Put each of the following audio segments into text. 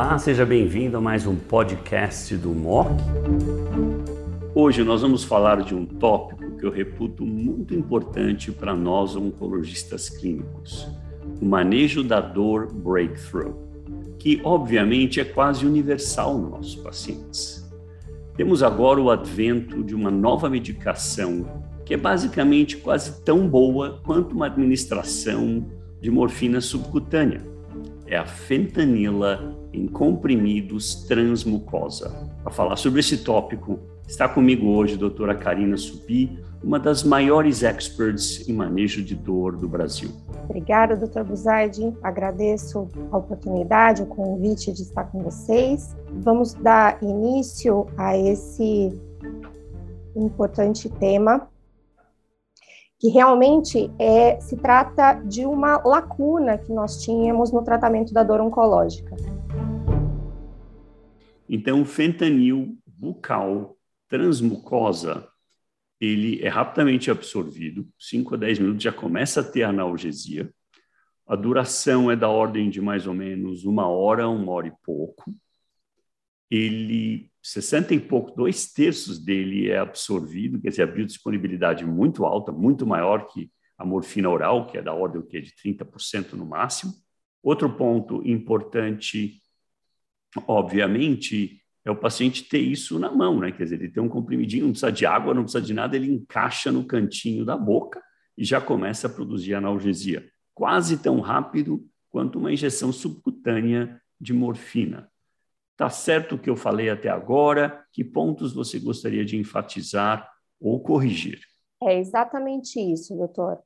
Olá, seja bem-vindo a mais um podcast do MOC. Hoje nós vamos falar de um tópico que eu reputo muito importante para nós oncologistas clínicos: o manejo da dor breakthrough, que obviamente é quase universal nos nossos pacientes. Temos agora o advento de uma nova medicação que é basicamente quase tão boa quanto uma administração de morfina subcutânea. É a fentanila em comprimidos transmucosa. Para falar sobre esse tópico, está comigo hoje a doutora Karina Supi, uma das maiores experts em manejo de dor do Brasil. Obrigada, doutor Buzaide. Agradeço a oportunidade, o convite de estar com vocês. Vamos dar início a esse importante tema que realmente é, se trata de uma lacuna que nós tínhamos no tratamento da dor oncológica. Então, o fentanil bucal transmucosa, ele é rapidamente absorvido, 5 a 10 minutos já começa a ter analgesia. A duração é da ordem de mais ou menos uma hora, uma hora e pouco. Ele 60 e pouco, dois terços dele é absorvido, quer dizer, a biodisponibilidade muito alta, muito maior que a morfina oral, que é da ordem que, de 30% no máximo. Outro ponto importante, obviamente, é o paciente ter isso na mão, né? Quer dizer, ele tem um comprimidinho, não precisa de água, não precisa de nada, ele encaixa no cantinho da boca e já começa a produzir analgesia, quase tão rápido quanto uma injeção subcutânea de morfina. Está certo o que eu falei até agora? Que pontos você gostaria de enfatizar ou corrigir? É exatamente isso, doutor.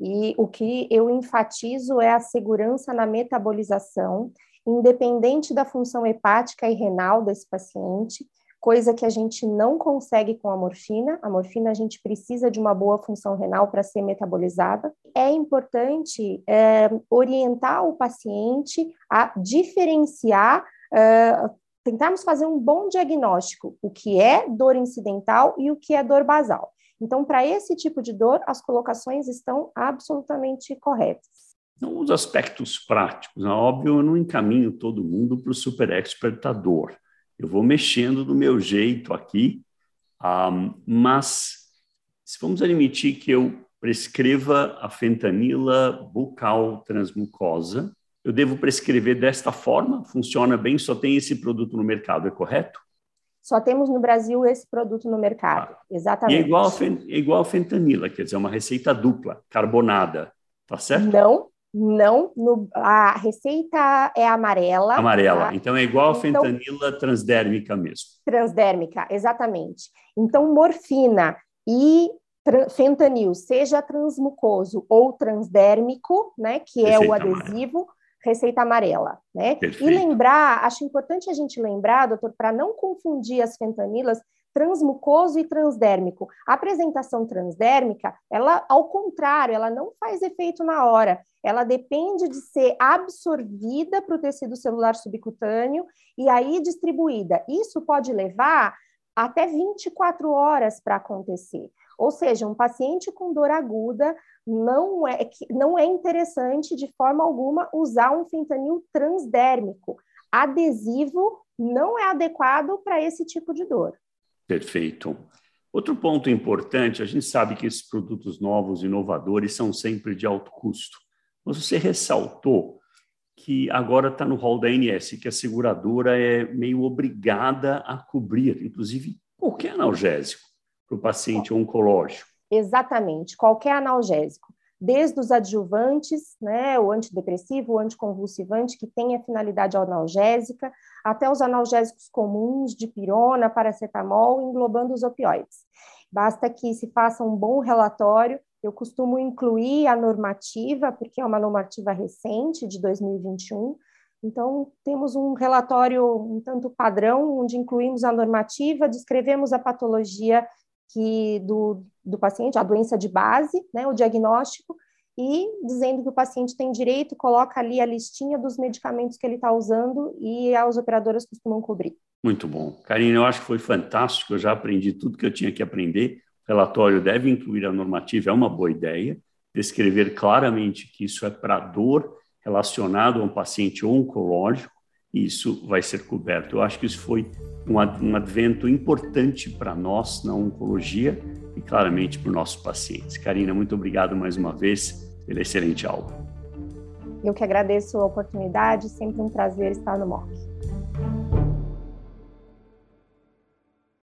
E o que eu enfatizo é a segurança na metabolização, independente da função hepática e renal desse paciente, coisa que a gente não consegue com a morfina. A morfina a gente precisa de uma boa função renal para ser metabolizada. É importante é, orientar o paciente a diferenciar uh, tentarmos fazer um bom diagnóstico, o que é dor incidental e o que é dor basal. Então, para esse tipo de dor, as colocações estão absolutamente corretas. Então, os aspectos práticos, é óbvio, eu não encaminho todo mundo para o super expertador. Eu vou mexendo do meu jeito aqui, um, mas se vamos admitir que eu prescreva a fentanila bucal transmucosa, eu devo prescrever desta forma? Funciona bem? Só tem esse produto no mercado, é correto? Só temos no Brasil esse produto no mercado, ah. exatamente. E é igual, é igual a fentanila, quer dizer, é uma receita dupla, carbonada, tá certo? Não, não. No, a receita é amarela. Amarela, tá? então é igual a então, fentanila transdérmica mesmo. Transdérmica, exatamente. Então, morfina e fentanil, seja transmucoso ou transdérmico, né, que receita é o adesivo, amarela receita amarela, né? Perfeito. E lembrar, acho importante a gente lembrar, doutor, para não confundir as fentanilas transmucoso e transdérmico. A apresentação transdérmica, ela, ao contrário, ela não faz efeito na hora. Ela depende de ser absorvida para o tecido celular subcutâneo e aí distribuída. Isso pode levar até 24 horas para acontecer. Ou seja, um paciente com dor aguda não é, não é interessante de forma alguma usar um fentanil transdérmico. Adesivo não é adequado para esse tipo de dor. Perfeito. Outro ponto importante, a gente sabe que esses produtos novos, inovadores, são sempre de alto custo. Mas você ressaltou que agora está no rol da ANS, que a seguradora é meio obrigada a cobrir, inclusive qualquer analgésico para o paciente oncológico. Exatamente, qualquer analgésico, desde os adjuvantes, né, o antidepressivo, o anticonvulsivante, que tem a finalidade analgésica, até os analgésicos comuns de pirona, paracetamol, englobando os opioides. Basta que se faça um bom relatório. Eu costumo incluir a normativa, porque é uma normativa recente, de 2021. Então, temos um relatório um tanto padrão, onde incluímos a normativa, descrevemos a patologia que do, do paciente, a doença de base, né, o diagnóstico, e dizendo que o paciente tem direito, coloca ali a listinha dos medicamentos que ele está usando e as operadoras costumam cobrir. Muito bom. Karine, eu acho que foi fantástico, eu já aprendi tudo que eu tinha que aprender. O relatório deve incluir a normativa, é uma boa ideia. Descrever claramente que isso é para dor relacionado a um paciente oncológico isso vai ser coberto. Eu acho que isso foi um, um advento importante para nós na oncologia e claramente para os nossos pacientes. Karina, muito obrigado mais uma vez pela excelente aula. Eu que agradeço a oportunidade, sempre um prazer estar no MOC.